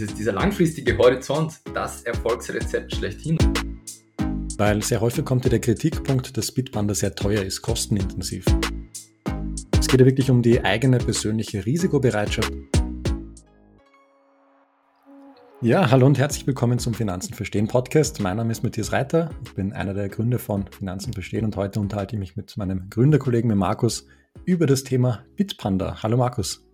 Dieses, dieser langfristige Horizont, das Erfolgsrezept schlechthin. Weil sehr häufig kommt ja der Kritikpunkt, dass Bitpanda sehr teuer ist, kostenintensiv. Es geht ja wirklich um die eigene persönliche Risikobereitschaft. Ja, hallo und herzlich willkommen zum Finanzen verstehen Podcast. Mein Name ist Matthias Reiter. Ich bin einer der Gründer von Finanzen verstehen und heute unterhalte ich mich mit meinem Gründerkollegen mit Markus über das Thema Bitpanda. Hallo Markus.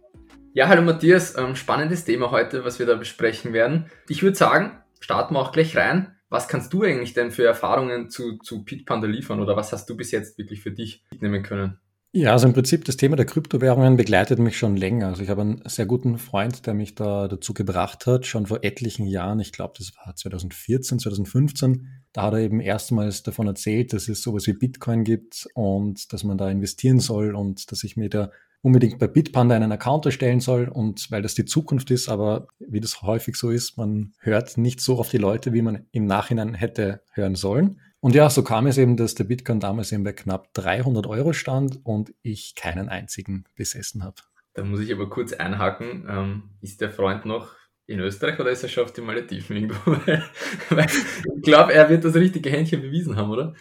Ja, hallo Matthias, ähm, spannendes Thema heute, was wir da besprechen werden. Ich würde sagen, starten wir auch gleich rein. Was kannst du eigentlich denn für Erfahrungen zu, zu Bitpanda liefern oder was hast du bis jetzt wirklich für dich mitnehmen können? Ja, also im Prinzip das Thema der Kryptowährungen begleitet mich schon länger. Also ich habe einen sehr guten Freund, der mich da dazu gebracht hat, schon vor etlichen Jahren, ich glaube, das war 2014, 2015, da hat er eben erstmals davon erzählt, dass es sowas wie Bitcoin gibt und dass man da investieren soll und dass ich mir da unbedingt bei Bitpanda einen Account erstellen soll und weil das die Zukunft ist, aber wie das häufig so ist, man hört nicht so auf die Leute, wie man im Nachhinein hätte hören sollen. Und ja, so kam es eben, dass der Bitcoin damals eben bei knapp 300 Euro stand und ich keinen einzigen besessen habe. Da muss ich aber kurz einhaken. Ähm, ist der Freund noch in Österreich oder ist er schon auf den Malediven irgendwo? Weil ich glaube, er wird das richtige Händchen bewiesen haben, oder?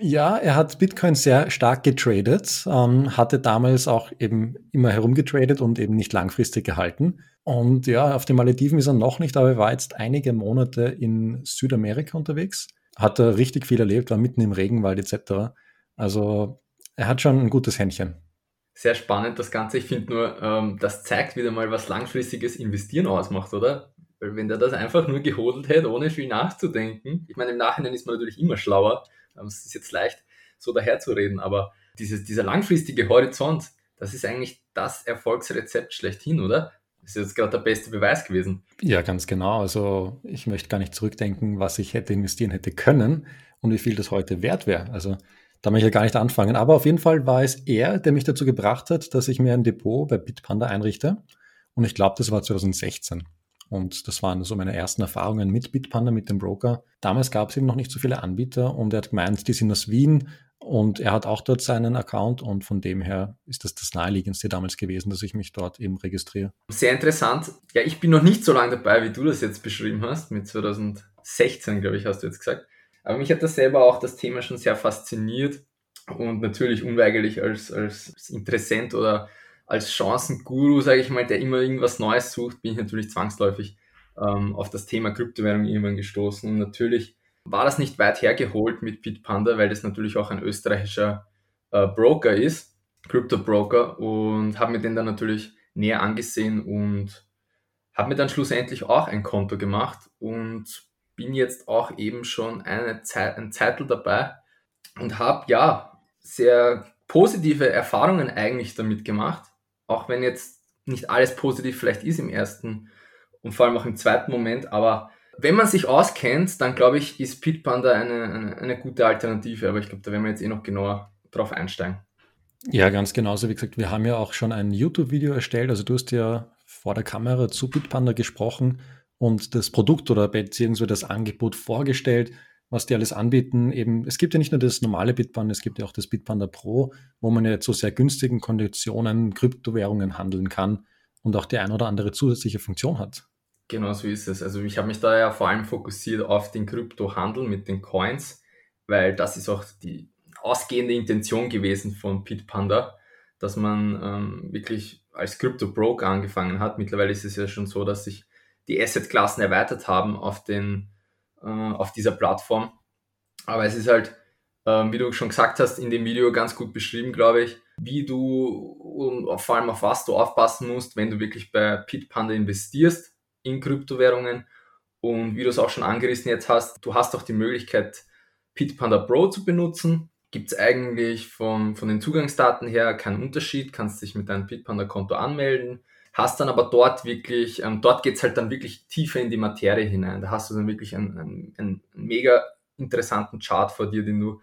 Ja, er hat Bitcoin sehr stark getradet, ähm, hatte damals auch eben immer herumgetradet und eben nicht langfristig gehalten. Und ja, auf den Malediven ist er noch nicht, aber er war jetzt einige Monate in Südamerika unterwegs, hat er richtig viel erlebt, war mitten im Regenwald etc. Also er hat schon ein gutes Händchen sehr spannend das Ganze. Ich finde nur, ähm, das zeigt wieder mal, was langfristiges Investieren ausmacht, oder? Weil wenn der das einfach nur gehodelt hätte, ohne viel nachzudenken, ich meine, im Nachhinein ist man natürlich immer schlauer, ähm, es ist jetzt leicht, so daherzureden, aber dieses, dieser langfristige Horizont, das ist eigentlich das Erfolgsrezept schlechthin, oder? Das ist jetzt gerade der beste Beweis gewesen. Ja, ganz genau. Also ich möchte gar nicht zurückdenken, was ich hätte investieren hätte können und wie viel das heute wert wäre. Also da möchte ich ja gar nicht anfangen. Aber auf jeden Fall war es er, der mich dazu gebracht hat, dass ich mir ein Depot bei Bitpanda einrichte. Und ich glaube, das war 2016. Und das waren so meine ersten Erfahrungen mit Bitpanda, mit dem Broker. Damals gab es eben noch nicht so viele Anbieter und er hat gemeint, die sind aus Wien und er hat auch dort seinen Account und von dem her ist das das naheliegendste damals gewesen, dass ich mich dort eben registriere. Sehr interessant. Ja, ich bin noch nicht so lange dabei, wie du das jetzt beschrieben hast, mit 2016, glaube ich, hast du jetzt gesagt. Aber mich hat das selber auch das Thema schon sehr fasziniert und natürlich unweigerlich als, als Interessent oder als Chancenguru, sage ich mal, der immer irgendwas Neues sucht, bin ich natürlich zwangsläufig ähm, auf das Thema Kryptowährung irgendwann gestoßen. Und natürlich war das nicht weit hergeholt mit Bitpanda, weil das natürlich auch ein österreichischer äh, Broker ist, Crypto-Broker, und habe mir den dann natürlich näher angesehen und habe mir dann schlussendlich auch ein Konto gemacht und bin jetzt auch eben schon eine Zeit, ein Zeitl dabei und habe ja sehr positive Erfahrungen eigentlich damit gemacht, auch wenn jetzt nicht alles positiv vielleicht ist im ersten und vor allem auch im zweiten Moment, aber wenn man sich auskennt, dann glaube ich, ist Pitpanda eine, eine, eine gute Alternative, aber ich glaube, da werden wir jetzt eh noch genauer drauf einsteigen. Ja, ganz genauso. Wie gesagt, wir haben ja auch schon ein YouTube-Video erstellt. Also du hast ja vor der Kamera zu Bitpanda gesprochen und das Produkt oder beziehungsweise das Angebot vorgestellt, was die alles anbieten. Eben, es gibt ja nicht nur das normale Bitpanda, es gibt ja auch das Bitpanda Pro, wo man ja zu sehr günstigen Konditionen Kryptowährungen handeln kann und auch die ein oder andere zusätzliche Funktion hat. Genau so ist es. Also ich habe mich da ja vor allem fokussiert auf den Kryptohandel mit den Coins, weil das ist auch die ausgehende Intention gewesen von Bitpanda, dass man ähm, wirklich als Krypto-Broker angefangen hat. Mittlerweile ist es ja schon so, dass sich die Asset-Klassen erweitert haben auf, den, äh, auf dieser Plattform. Aber es ist halt, äh, wie du schon gesagt hast, in dem Video ganz gut beschrieben, glaube ich, wie du und vor allem auf was du aufpassen musst, wenn du wirklich bei Pitpanda investierst in Kryptowährungen. Und wie du es auch schon angerissen jetzt hast, du hast auch die Möglichkeit, Pitpanda Pro zu benutzen. Gibt es eigentlich von, von den Zugangsdaten her keinen Unterschied, kannst dich mit deinem Pitpanda-Konto anmelden hast dann aber dort wirklich, ähm, dort geht's halt dann wirklich tiefer in die Materie hinein. Da hast du dann wirklich einen, einen, einen mega interessanten Chart vor dir, den du,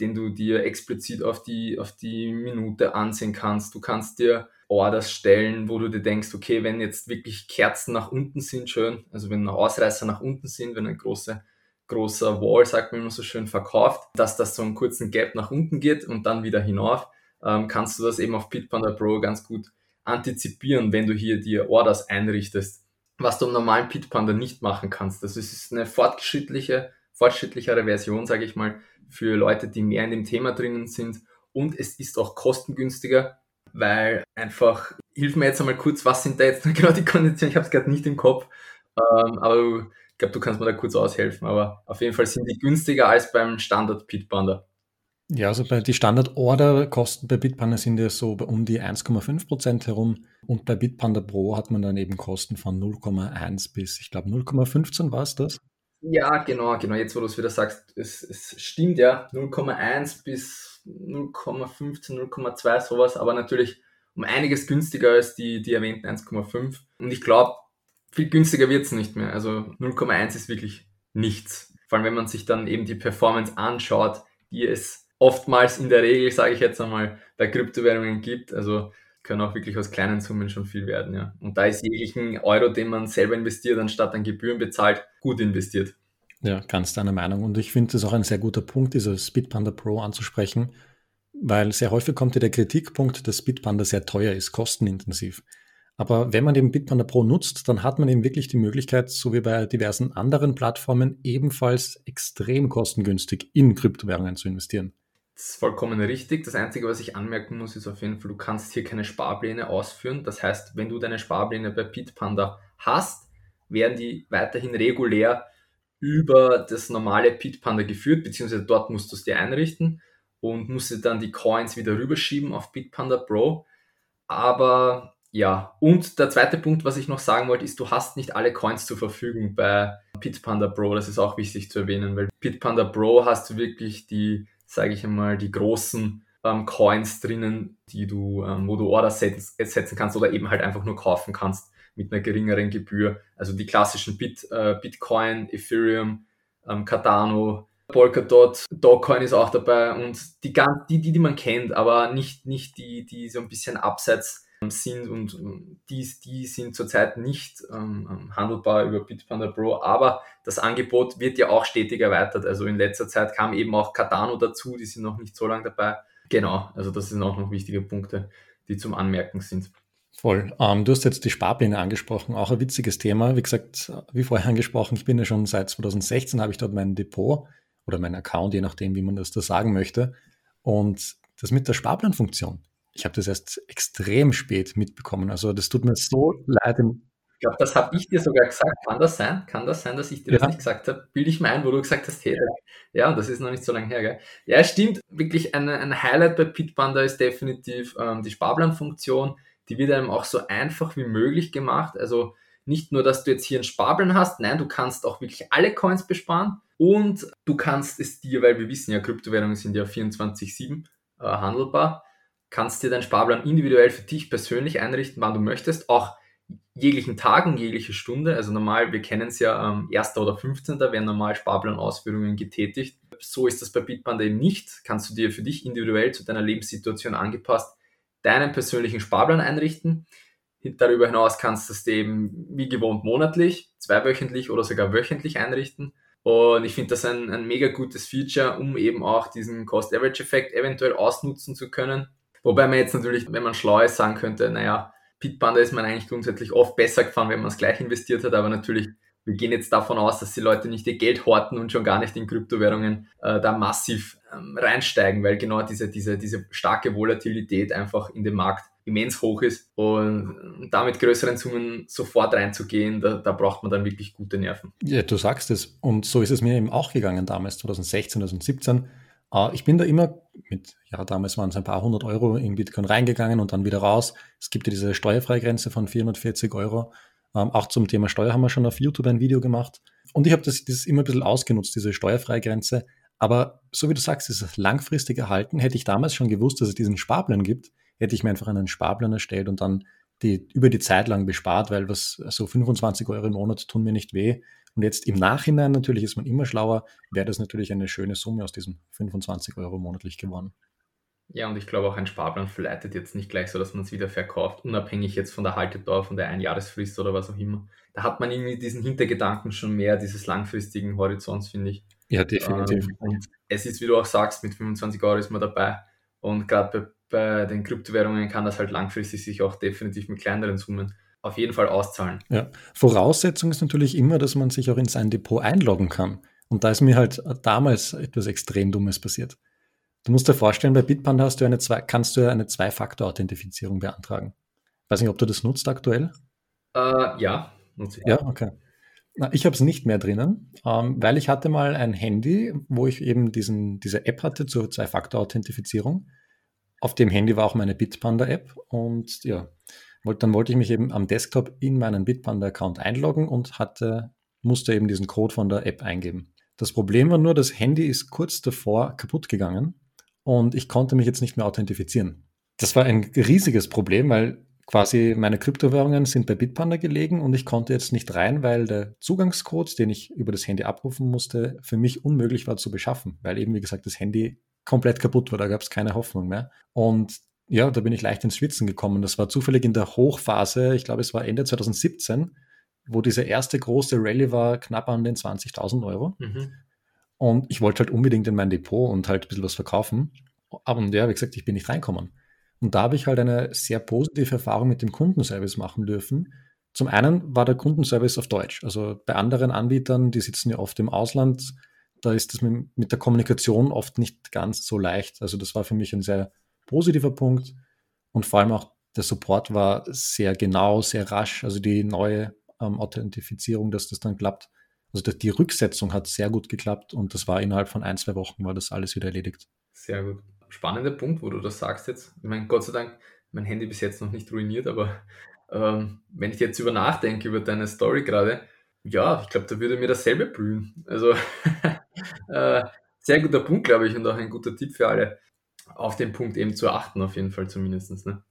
den du dir explizit auf die, auf die Minute ansehen kannst. Du kannst dir Orders stellen, wo du dir denkst, okay, wenn jetzt wirklich Kerzen nach unten sind, schön, also wenn Ausreißer nach unten sind, wenn ein großer, großer Wall, sagt man immer so schön, verkauft, dass das so einen kurzen Gap nach unten geht und dann wieder hinauf, ähm, kannst du das eben auf Bitpanda Pro ganz gut antizipieren, wenn du hier dir Orders einrichtest. was du am normalen Pitpanda nicht machen kannst. Es ist eine fortschrittliche, fortschrittlichere Version, sage ich mal, für Leute, die mehr in dem Thema drinnen sind. Und es ist auch kostengünstiger, weil einfach, hilf mir jetzt einmal kurz, was sind da jetzt genau die Konditionen? Ich habe es gerade nicht im Kopf, ähm, aber ich glaube, du kannst mir da kurz aushelfen. Aber auf jeden Fall sind die günstiger als beim Standard Pitpanda. Ja, also bei die Standard-Order-Kosten bei Bitpanda sind ja so um die 1,5 Prozent herum und bei Bitpanda Pro hat man dann eben Kosten von 0,1 bis, ich glaube, 0,15 war es das? Ja, genau, genau. Jetzt, wo du es wieder sagst, es, es stimmt ja, 0,1 bis 0,15, 0,2, sowas, aber natürlich um einiges günstiger als die, die erwähnten 1,5. Und ich glaube, viel günstiger wird es nicht mehr. Also 0,1 ist wirklich nichts. Vor allem, wenn man sich dann eben die Performance anschaut, die es oftmals in der Regel, sage ich jetzt einmal, bei Kryptowährungen gibt. Also können auch wirklich aus kleinen Summen schon viel werden, ja. Und da ist jeglichen Euro, den man selber investiert, anstatt an Gebühren bezahlt, gut investiert. Ja, ganz deiner Meinung. Und ich finde es auch ein sehr guter Punkt, dieses Speedpanda Pro anzusprechen, weil sehr häufig kommt ja der Kritikpunkt, dass Speedpanda sehr teuer ist, kostenintensiv. Aber wenn man den Bitpanda Pro nutzt, dann hat man eben wirklich die Möglichkeit, so wie bei diversen anderen Plattformen, ebenfalls extrem kostengünstig in Kryptowährungen zu investieren. Ist vollkommen richtig. Das Einzige, was ich anmerken muss, ist auf jeden Fall, du kannst hier keine Sparpläne ausführen. Das heißt, wenn du deine Sparpläne bei Bitpanda hast, werden die weiterhin regulär über das normale Bitpanda geführt, beziehungsweise dort musst du es dir einrichten und musst dir dann die Coins wieder rüberschieben auf Bitpanda Pro. Aber ja, und der zweite Punkt, was ich noch sagen wollte, ist, du hast nicht alle Coins zur Verfügung bei Bitpanda Pro. Das ist auch wichtig zu erwähnen, weil Bitpanda Pro hast du wirklich die sage ich einmal, die großen ähm, Coins drinnen, die du, ähm, wo du Order setzen, setzen kannst oder eben halt einfach nur kaufen kannst mit einer geringeren Gebühr. Also die klassischen Bit, äh, Bitcoin, Ethereum, ähm, Cardano, Polkadot, Dogecoin ist auch dabei und die, die, die, die man kennt, aber nicht, nicht die, die so ein bisschen abseits sind und die, die sind zurzeit nicht ähm, ähm, handelbar über Bitpanda Pro, aber das Angebot wird ja auch stetig erweitert. Also in letzter Zeit kam eben auch Cardano dazu, die sind noch nicht so lange dabei. Genau, also das sind auch noch wichtige Punkte, die zum Anmerken sind. Voll. Ähm, du hast jetzt die Sparpläne angesprochen, auch ein witziges Thema. Wie gesagt, wie vorher angesprochen, ich bin ja schon seit 2016, habe ich dort mein Depot oder mein Account, je nachdem, wie man das da sagen möchte. Und das mit der Sparplanfunktion ich habe das erst extrem spät mitbekommen. Also das tut mir so leid. Ich glaube, das habe ich dir sogar gesagt. Kann das sein? Kann das sein, dass ich dir ja. das nicht gesagt habe? Bilde ich mir ein, wo du gesagt hast, hey, ja, und das ist noch nicht so lange her, gell? Ja, stimmt. Wirklich ein, ein Highlight bei Pitpanda ist definitiv ähm, die Sparplanfunktion. Die wird einem auch so einfach wie möglich gemacht. Also nicht nur, dass du jetzt hier einen Sparplan hast, nein, du kannst auch wirklich alle Coins besparen und du kannst es dir, weil wir wissen ja, Kryptowährungen sind ja 24-7 äh, handelbar, kannst dir deinen Sparplan individuell für dich persönlich einrichten, wann du möchtest, auch jeglichen Tag und jegliche Stunde. Also normal, wir kennen es ja, ähm, 1. oder 15. werden normal Sparplanausführungen getätigt. So ist das bei Bitpanda eben nicht. Kannst du dir für dich individuell zu deiner Lebenssituation angepasst deinen persönlichen Sparplan einrichten. Darüber hinaus kannst du es eben wie gewohnt monatlich, zweiwöchentlich oder sogar wöchentlich einrichten. Und ich finde das ein, ein mega gutes Feature, um eben auch diesen Cost-Average-Effekt eventuell ausnutzen zu können Wobei man jetzt natürlich, wenn man schlau ist, sagen könnte, naja, Pitpanda ist man eigentlich grundsätzlich oft besser gefahren, wenn man es gleich investiert hat, aber natürlich, wir gehen jetzt davon aus, dass die Leute nicht ihr Geld horten und schon gar nicht in Kryptowährungen äh, da massiv ähm, reinsteigen, weil genau diese, diese, diese starke Volatilität einfach in dem Markt immens hoch ist. Und damit größeren Summen sofort reinzugehen, da, da braucht man dann wirklich gute Nerven. Ja, du sagst es. Und so ist es mir eben auch gegangen damals, 2016, 2017 äh, ich bin da immer mit, ja, damals waren es ein paar hundert Euro in Bitcoin reingegangen und dann wieder raus. Es gibt ja diese Steuerfreigrenze von 440 Euro. Ähm, auch zum Thema Steuer haben wir schon auf YouTube ein Video gemacht. Und ich habe das, das immer ein bisschen ausgenutzt, diese Steuerfreigrenze. Aber so wie du sagst, dieses langfristig erhalten, hätte ich damals schon gewusst, dass es diesen Sparplan gibt, hätte ich mir einfach einen Sparplan erstellt und dann die über die Zeit lang bespart, weil was so also 25 Euro im Monat tun mir nicht weh. Und jetzt im Nachhinein natürlich ist man immer schlauer, wäre das natürlich eine schöne Summe aus diesen 25 Euro monatlich gewonnen. Ja, und ich glaube auch ein Sparplan verleitet jetzt nicht gleich so, dass man es wieder verkauft, unabhängig jetzt von der Haltedauer, von der Einjahresfrist oder was auch immer. Da hat man irgendwie diesen Hintergedanken schon mehr, dieses langfristigen Horizonts, finde ich. Ja, definitiv. Ähm, und es ist, wie du auch sagst, mit 25 Euro ist man dabei. Und gerade bei, bei den Kryptowährungen kann das halt langfristig sich auch definitiv mit kleineren Summen auf jeden Fall auszahlen. Ja. Voraussetzung ist natürlich immer, dass man sich auch in sein Depot einloggen kann. Und da ist mir halt damals etwas extrem Dummes passiert. Du musst dir vorstellen, bei Bitpanda hast du eine zwei, kannst du eine Zwei-Faktor-Authentifizierung beantragen. Weiß nicht, ob du das nutzt aktuell? Äh, ja, nutze ich. Ja, okay. Na, ich habe es nicht mehr drinnen, ähm, weil ich hatte mal ein Handy, wo ich eben diesen, diese App hatte zur Zwei-Faktor-Authentifizierung. Auf dem Handy war auch meine Bitpanda-App und ja, dann wollte ich mich eben am Desktop in meinen Bitpanda-Account einloggen und hatte, musste eben diesen Code von der App eingeben. Das Problem war nur, das Handy ist kurz davor kaputt gegangen und ich konnte mich jetzt nicht mehr authentifizieren. Das war ein riesiges Problem, weil quasi meine Kryptowährungen sind bei Bitpanda gelegen und ich konnte jetzt nicht rein, weil der Zugangscode, den ich über das Handy abrufen musste, für mich unmöglich war zu beschaffen, weil eben, wie gesagt, das Handy komplett kaputt war, da gab es keine Hoffnung mehr. Und ja, da bin ich leicht ins Schwitzen gekommen. Das war zufällig in der Hochphase, ich glaube, es war Ende 2017, wo diese erste große Rallye war, knapp an den 20.000 Euro. Mhm. Und ich wollte halt unbedingt in mein Depot und halt ein bisschen was verkaufen. Aber ja, wie gesagt, ich bin nicht reinkommen. Und da habe ich halt eine sehr positive Erfahrung mit dem Kundenservice machen dürfen. Zum einen war der Kundenservice auf Deutsch. Also bei anderen Anbietern, die sitzen ja oft im Ausland, da ist das mit, der Kommunikation oft nicht ganz so leicht. Also das war für mich ein sehr positiver Punkt. Und vor allem auch der Support war sehr genau, sehr rasch. Also die neue ähm, Authentifizierung, dass das dann klappt. Also die Rücksetzung hat sehr gut geklappt und das war innerhalb von ein, zwei Wochen war das alles wieder erledigt. Sehr gut. Spannender Punkt, wo du das sagst jetzt. Ich meine, Gott sei Dank, mein Handy bis jetzt noch nicht ruiniert, aber ähm, wenn ich jetzt über nachdenke, über deine Story gerade, ja, ich glaube, da würde mir dasselbe blühen. Also äh, sehr guter Punkt, glaube ich, und auch ein guter Tipp für alle auf den Punkt eben zu achten, auf jeden Fall zumindest. Ne?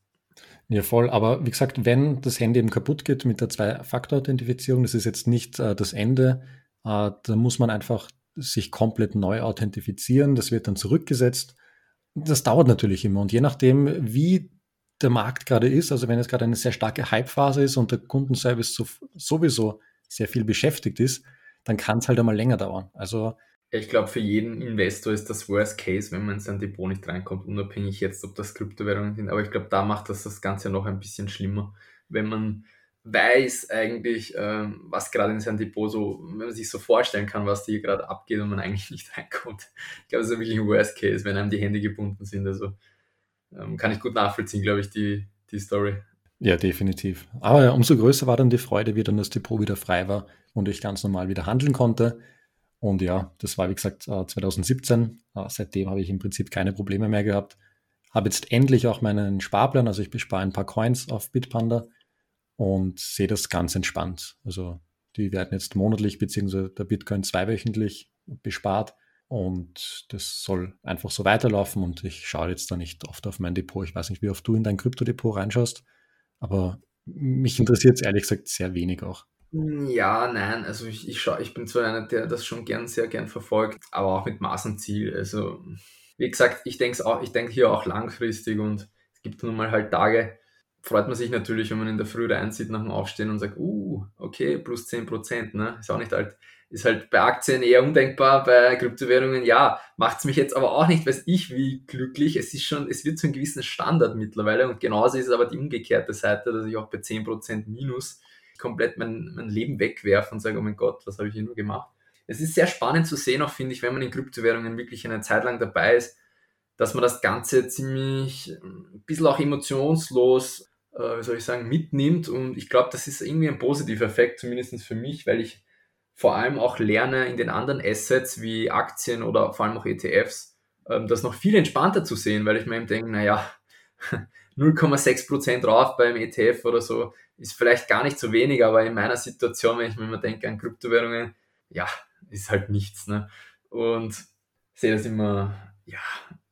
Ja, voll. Aber wie gesagt, wenn das Handy eben kaputt geht mit der Zwei-Faktor-Authentifizierung, das ist jetzt nicht äh, das Ende. Äh, da muss man einfach sich komplett neu authentifizieren. Das wird dann zurückgesetzt. Das dauert natürlich immer. Und je nachdem, wie der Markt gerade ist, also wenn es gerade eine sehr starke Hype-Phase ist und der Kundenservice so, sowieso sehr viel beschäftigt ist, dann kann es halt einmal länger dauern. Also ich glaube, für jeden Investor ist das Worst Case, wenn man in sein Depot nicht reinkommt, unabhängig jetzt, ob das Kryptowährungen sind. Aber ich glaube, da macht das das Ganze noch ein bisschen schlimmer, wenn man weiß eigentlich, ähm, was gerade in sein Depot so, wenn man sich so vorstellen kann, was hier gerade abgeht und man eigentlich nicht reinkommt. Ich glaube, das ist wirklich ein Worst Case, wenn einem die Hände gebunden sind. Also ähm, kann ich gut nachvollziehen, glaube ich, die, die Story. Ja, definitiv. Aber umso größer war dann die Freude, wie dann das Depot wieder frei war und ich ganz normal wieder handeln konnte. Und ja, das war wie gesagt 2017. Äh, äh, seitdem habe ich im Prinzip keine Probleme mehr gehabt. Habe jetzt endlich auch meinen Sparplan, also ich bespare ein paar Coins auf Bitpanda und sehe das ganz entspannt. Also die werden jetzt monatlich beziehungsweise der Bitcoin zweiwöchentlich bespart und das soll einfach so weiterlaufen und ich schaue jetzt da nicht oft auf mein Depot. Ich weiß nicht, wie oft du in dein Kryptodepot reinschaust, aber mich interessiert es ehrlich gesagt sehr wenig auch. Ja, nein, also ich, ich, schau, ich bin zwar einer, der das schon gern, sehr gern verfolgt, aber auch mit Maß und Ziel. Also, wie gesagt, ich denke auch, hier auch langfristig und es gibt nun mal halt Tage, freut man sich natürlich, wenn man in der Früh reinsieht nach dem Aufstehen und sagt, uh, okay, plus 10 Prozent, ne? Ist auch nicht halt, ist halt bei Aktien eher undenkbar, bei Kryptowährungen, ja, macht's mich jetzt aber auch nicht, weiß ich, wie glücklich. Es ist schon, es wird zu einem gewissen Standard mittlerweile und genauso ist es aber die umgekehrte Seite, dass ich auch bei 10 Prozent minus komplett mein, mein Leben wegwerfe und sage, oh mein Gott, was habe ich hier nur gemacht? Es ist sehr spannend zu sehen, auch finde ich, wenn man in Kryptowährungen wirklich eine Zeit lang dabei ist, dass man das Ganze ziemlich ein bisschen auch emotionslos, äh, wie soll ich sagen, mitnimmt. Und ich glaube, das ist irgendwie ein positiver Effekt, zumindest für mich, weil ich vor allem auch lerne in den anderen Assets wie Aktien oder vor allem auch ETFs, äh, das noch viel entspannter zu sehen, weil ich mir eben denke, naja, 0,6% drauf beim ETF oder so ist vielleicht gar nicht so wenig, aber in meiner Situation, wenn ich mir immer denke an Kryptowährungen, ja, ist halt nichts. Ne? Und sehe das immer, ja,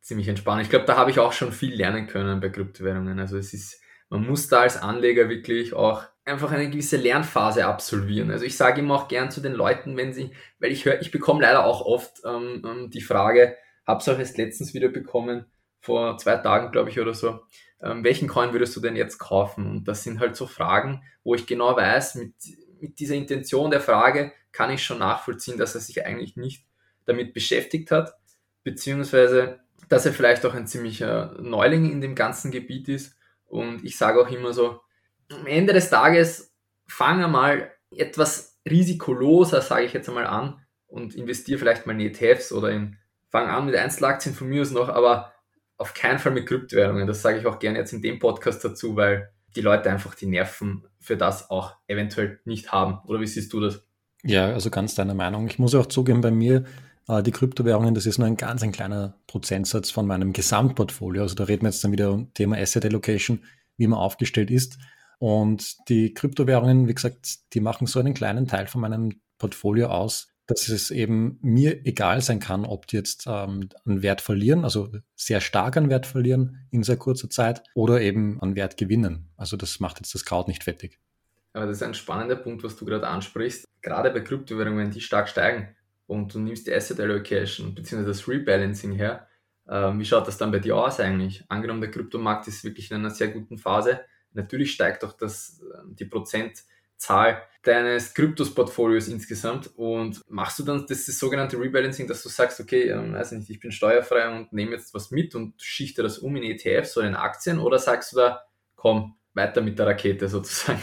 ziemlich entspannt. Ich glaube, da habe ich auch schon viel lernen können bei Kryptowährungen. Also es ist, man muss da als Anleger wirklich auch einfach eine gewisse Lernphase absolvieren. Also ich sage immer auch gern zu den Leuten, wenn sie, weil ich höre, ich bekomme leider auch oft ähm, ähm die Frage, habe es auch erst letztens wieder bekommen, vor zwei Tagen, glaube ich, oder so, ähm, welchen Coin würdest du denn jetzt kaufen? Und das sind halt so Fragen, wo ich genau weiß, mit, mit dieser Intention der Frage kann ich schon nachvollziehen, dass er sich eigentlich nicht damit beschäftigt hat, beziehungsweise dass er vielleicht auch ein ziemlicher Neuling in dem ganzen Gebiet ist. Und ich sage auch immer so, am Ende des Tages fange mal etwas risikoloser, sage ich jetzt einmal an, und investiere vielleicht mal in ETFs oder in, fange an mit Einzelaktien von mir aus noch, aber auf keinen Fall mit Kryptowährungen. Das sage ich auch gerne jetzt in dem Podcast dazu, weil die Leute einfach die Nerven für das auch eventuell nicht haben. Oder wie siehst du das? Ja, also ganz deiner Meinung. Ich muss auch zugeben, bei mir, äh, die Kryptowährungen, das ist nur ein ganz ein kleiner Prozentsatz von meinem Gesamtportfolio. Also da reden wir jetzt dann wieder um Thema Asset Allocation, wie man aufgestellt ist. Und die Kryptowährungen, wie gesagt, die machen so einen kleinen Teil von meinem Portfolio aus, dass es eben mir egal sein kann, ob die jetzt ähm, an Wert verlieren, also sehr stark an Wert verlieren in sehr kurzer Zeit oder eben an Wert gewinnen. Also das macht jetzt das Kraut nicht fettig. Aber das ist ein spannender Punkt, was du gerade ansprichst. Gerade bei Kryptowährungen, die stark steigen und du nimmst die Asset Allocation bzw. das Rebalancing her, äh, wie schaut das dann bei dir aus eigentlich? Angenommen, der Kryptomarkt ist wirklich in einer sehr guten Phase. Natürlich steigt auch das, ähm, die Prozent Zahl deines Kryptos-Portfolios insgesamt und machst du dann das, das sogenannte Rebalancing, dass du sagst, okay, ähm, weiß nicht, ich bin steuerfrei und nehme jetzt was mit und schichte das um in ETFs oder in Aktien oder sagst du da, komm, weiter mit der Rakete sozusagen?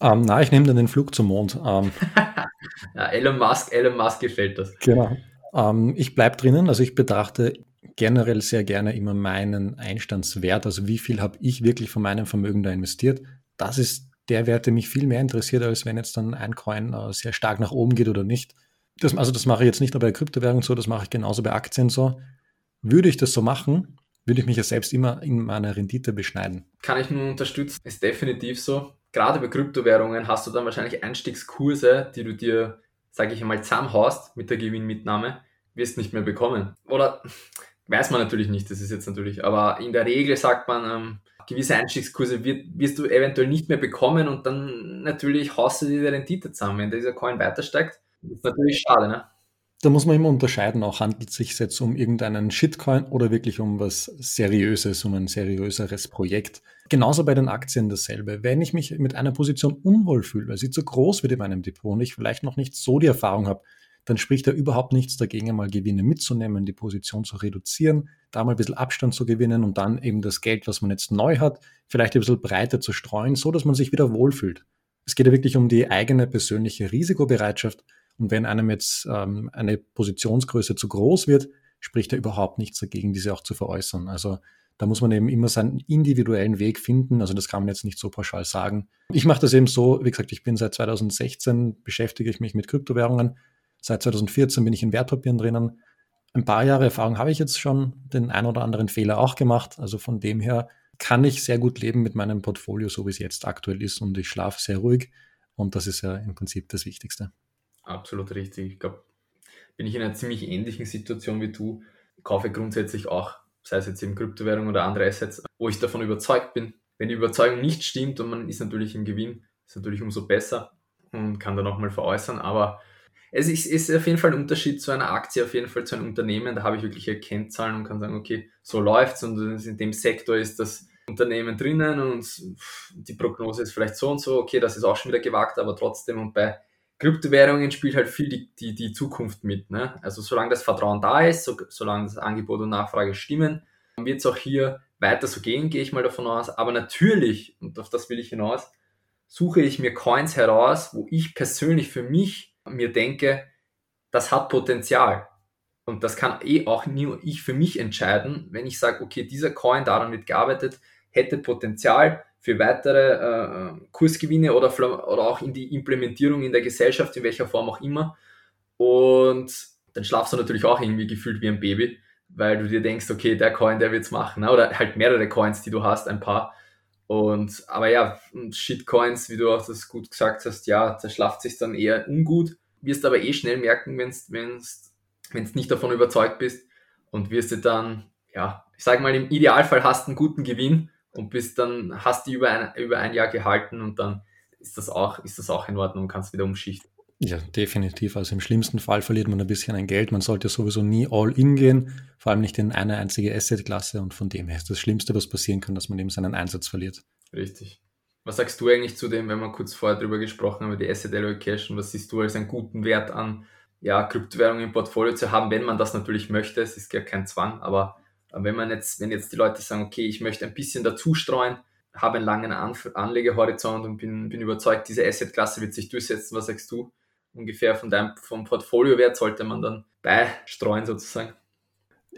Ähm, na, ich nehme dann den Flug zum Mond. Ähm, ja, Elon Musk, Elon Musk gefällt das. Genau. Ähm, ich bleibe drinnen, also ich betrachte generell sehr gerne immer meinen Einstandswert, also wie viel habe ich wirklich von meinem Vermögen da investiert. Das ist der Wert, mich viel mehr interessiert, als wenn jetzt dann ein Coin äh, sehr stark nach oben geht oder nicht. Das, also das mache ich jetzt nicht nur bei Kryptowährungen so, das mache ich genauso bei Aktien so. Würde ich das so machen, würde ich mich ja selbst immer in meiner Rendite beschneiden. Kann ich nur unterstützen, ist definitiv so. Gerade bei Kryptowährungen hast du dann wahrscheinlich Einstiegskurse, die du dir, sage ich einmal, zusammenhaust mit der Gewinnmitnahme, wirst nicht mehr bekommen. Oder weiß man natürlich nicht, das ist jetzt natürlich, aber in der Regel sagt man, ähm, gewisse Einstiegskurse wird, wirst du eventuell nicht mehr bekommen und dann natürlich haust du dir die Rendite zusammen. Wenn dieser Coin weiter steigt, ist natürlich schade, ne? Da muss man immer unterscheiden, auch handelt es sich jetzt um irgendeinen Shitcoin oder wirklich um was Seriöses, um ein seriöseres Projekt. Genauso bei den Aktien dasselbe. Wenn ich mich mit einer Position unwohl fühle, weil sie zu groß wird in meinem Depot und ich vielleicht noch nicht so die Erfahrung habe, dann spricht da überhaupt nichts dagegen, einmal Gewinne mitzunehmen, die Position zu reduzieren, da mal ein bisschen Abstand zu gewinnen und dann eben das Geld, was man jetzt neu hat, vielleicht ein bisschen breiter zu streuen, so dass man sich wieder wohlfühlt. Es geht ja wirklich um die eigene persönliche Risikobereitschaft. Und wenn einem jetzt ähm, eine Positionsgröße zu groß wird, spricht da überhaupt nichts dagegen, diese auch zu veräußern. Also da muss man eben immer seinen individuellen Weg finden. Also das kann man jetzt nicht so pauschal sagen. Ich mache das eben so, wie gesagt, ich bin seit 2016, beschäftige ich mich mit Kryptowährungen, Seit 2014 bin ich in Wertpapieren drinnen. Ein paar Jahre Erfahrung habe ich jetzt schon, den ein oder anderen Fehler auch gemacht. Also von dem her kann ich sehr gut leben mit meinem Portfolio, so wie es jetzt aktuell ist. Und ich schlafe sehr ruhig. Und das ist ja im Prinzip das Wichtigste. Absolut richtig. Ich glaube, bin ich in einer ziemlich ähnlichen Situation wie du. Ich kaufe grundsätzlich auch, sei es jetzt eben Kryptowährung oder andere Assets, wo ich davon überzeugt bin. Wenn die Überzeugung nicht stimmt und man ist natürlich im Gewinn, ist natürlich umso besser und kann dann auch mal veräußern. Aber es ist, ist auf jeden Fall ein Unterschied zu einer Aktie, auf jeden Fall zu einem Unternehmen. Da habe ich wirklich Kennzahlen und kann sagen, okay, so läuft's und in dem Sektor ist das Unternehmen drinnen und die Prognose ist vielleicht so und so, okay, das ist auch schon wieder gewagt, aber trotzdem und bei Kryptowährungen spielt halt viel die, die, die Zukunft mit. Ne? Also solange das Vertrauen da ist, so, solange das Angebot und Nachfrage stimmen, wird es auch hier weiter so gehen, gehe ich mal davon aus. Aber natürlich, und auf das will ich hinaus, suche ich mir Coins heraus, wo ich persönlich für mich mir denke, das hat Potenzial. Und das kann eh auch nur ich für mich entscheiden, wenn ich sage, okay, dieser Coin, daran wird gearbeitet, hätte Potenzial für weitere äh, Kursgewinne oder, oder auch in die Implementierung in der Gesellschaft, in welcher Form auch immer. Und dann schlafst du natürlich auch irgendwie gefühlt wie ein Baby, weil du dir denkst, okay, der Coin, der wird's machen. Ne? Oder halt mehrere Coins, die du hast, ein paar. Und, aber ja, Shitcoins, wie du auch das gut gesagt hast, ja, da schlaft sich dann eher ungut, wirst aber eh schnell merken, wenn du nicht davon überzeugt bist und wirst du dann, ja, ich sage mal, im Idealfall hast einen guten Gewinn und bist dann, hast die über ein, über ein Jahr gehalten und dann ist das auch, ist das auch in Ordnung und kannst wieder umschichten. Ja, definitiv. Also im schlimmsten Fall verliert man ein bisschen ein Geld. Man sollte sowieso nie all in gehen, vor allem nicht in eine einzige Asset-Klasse. Und von dem her ist das Schlimmste, was passieren kann, dass man eben seinen Einsatz verliert. Richtig. Was sagst du eigentlich zu dem, wenn wir kurz vorher darüber gesprochen haben, die Asset Allocation, was siehst du als einen guten Wert an, ja, Kryptowährungen im Portfolio zu haben, wenn man das natürlich möchte, es ist ja kein Zwang, aber wenn man jetzt, wenn jetzt die Leute sagen, okay, ich möchte ein bisschen dazu streuen, habe einen langen An Anlegehorizont und bin, bin überzeugt, diese Assetklasse wird sich durchsetzen. Was sagst du? Ungefähr von deinem vom Portfoliowert sollte man dann beistreuen sozusagen.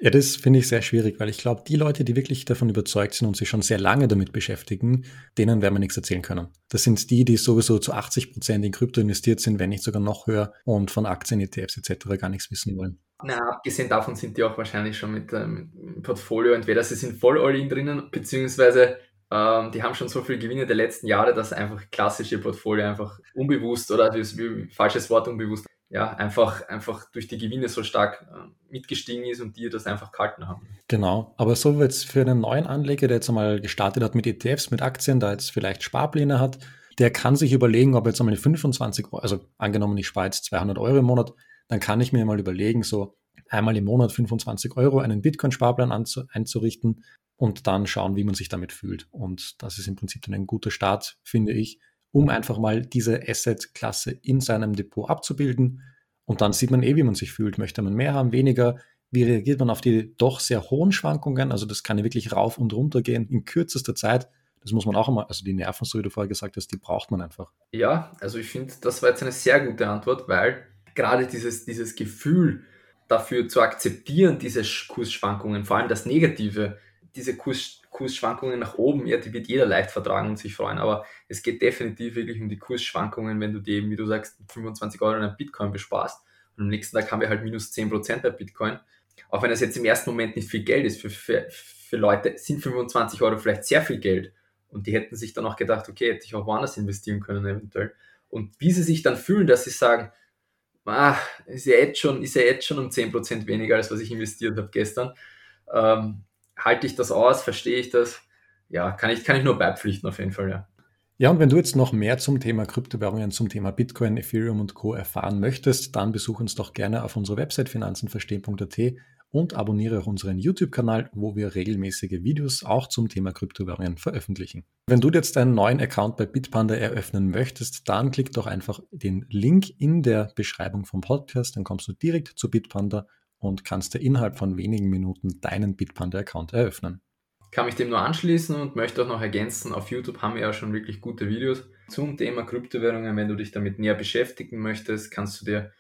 Ja, das finde ich sehr schwierig, weil ich glaube, die Leute, die wirklich davon überzeugt sind und sich schon sehr lange damit beschäftigen, denen werden wir nichts erzählen können. Das sind die, die sowieso zu 80 Prozent in Krypto investiert sind, wenn nicht sogar noch höher und von Aktien, ETFs etc. gar nichts wissen wollen. Na, abgesehen davon sind die auch wahrscheinlich schon mit dem ähm, Portfolio, entweder sie sind voll all-in drinnen, beziehungsweise ähm, die haben schon so viel Gewinne der letzten Jahre, dass einfach klassische Portfolio einfach unbewusst oder falsches Wort unbewusst ja, einfach, einfach durch die Gewinne so stark äh, mitgestiegen ist und die das einfach gehalten haben. Genau, aber so jetzt für einen neuen Anleger, der jetzt einmal gestartet hat mit ETFs, mit Aktien, da jetzt vielleicht Sparpläne hat, der kann sich überlegen, ob jetzt einmal 25 Euro, also angenommen ich spare jetzt 200 Euro im Monat, dann kann ich mir mal überlegen, so einmal im Monat 25 Euro einen Bitcoin-Sparplan einzurichten und dann schauen, wie man sich damit fühlt. Und das ist im Prinzip dann ein guter Start, finde ich, um einfach mal diese Asset-Klasse in seinem Depot abzubilden. Und dann sieht man eh, wie man sich fühlt. Möchte man mehr haben, weniger? Wie reagiert man auf die doch sehr hohen Schwankungen? Also das kann ja wirklich rauf und runter gehen in kürzester Zeit. Das muss man auch immer, also die Nerven, so wie du vorher gesagt hast, die braucht man einfach. Ja, also ich finde, das war jetzt eine sehr gute Antwort, weil gerade dieses, dieses Gefühl dafür zu akzeptieren, diese Kursschwankungen, vor allem das Negative, diese Kurs, Kursschwankungen nach oben, ja, die wird jeder leicht vertragen und sich freuen, aber es geht definitiv wirklich um die Kursschwankungen, wenn du dir eben, wie du sagst, 25 Euro in Bitcoin besparst und am nächsten Tag haben wir halt minus 10% bei Bitcoin. Auch wenn das jetzt im ersten Moment nicht viel Geld ist, für, für, für Leute sind 25 Euro vielleicht sehr viel Geld und die hätten sich dann auch gedacht, okay, hätte ich auch woanders investieren können eventuell. Und wie sie sich dann fühlen, dass sie sagen, ah, ist ja jetzt schon, ist ja jetzt schon um 10% weniger, als was ich investiert habe gestern. Ähm, halte ich das aus, verstehe ich das? Ja, kann ich, kann ich nur beipflichten auf jeden Fall, ja. Ja, und wenn du jetzt noch mehr zum Thema Kryptowährungen, zum Thema Bitcoin, Ethereum und Co. erfahren möchtest, dann besuch uns doch gerne auf unserer Website finanzenverstehen.at und abonniere auch unseren YouTube-Kanal, wo wir regelmäßige Videos auch zum Thema Kryptowährungen veröffentlichen. Wenn du jetzt einen neuen Account bei Bitpanda eröffnen möchtest, dann klick doch einfach den Link in der Beschreibung vom Podcast, dann kommst du direkt zu Bitpanda und kannst dir innerhalb von wenigen Minuten deinen Bitpanda-Account eröffnen. Kann mich dem nur anschließen und möchte auch noch ergänzen, auf YouTube haben wir ja schon wirklich gute Videos zum Thema Kryptowährungen. Wenn du dich damit näher beschäftigen möchtest, kannst du dir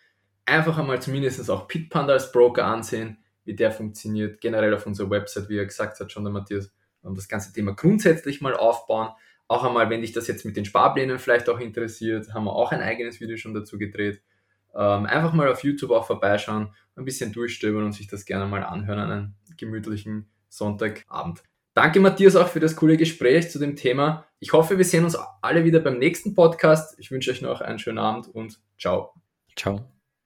einfach einmal zumindest auch Bitpanda als Broker ansehen, wie der funktioniert, generell auf unserer Website, wie er gesagt hat, schon der Matthias, und das ganze Thema grundsätzlich mal aufbauen. Auch einmal, wenn dich das jetzt mit den Sparplänen vielleicht auch interessiert, haben wir auch ein eigenes Video schon dazu gedreht. Ähm, einfach mal auf YouTube auch vorbeischauen, ein bisschen durchstöbern und sich das gerne mal anhören an einem gemütlichen Sonntagabend. Danke Matthias auch für das coole Gespräch zu dem Thema. Ich hoffe, wir sehen uns alle wieder beim nächsten Podcast. Ich wünsche euch noch einen schönen Abend und ciao. Ciao.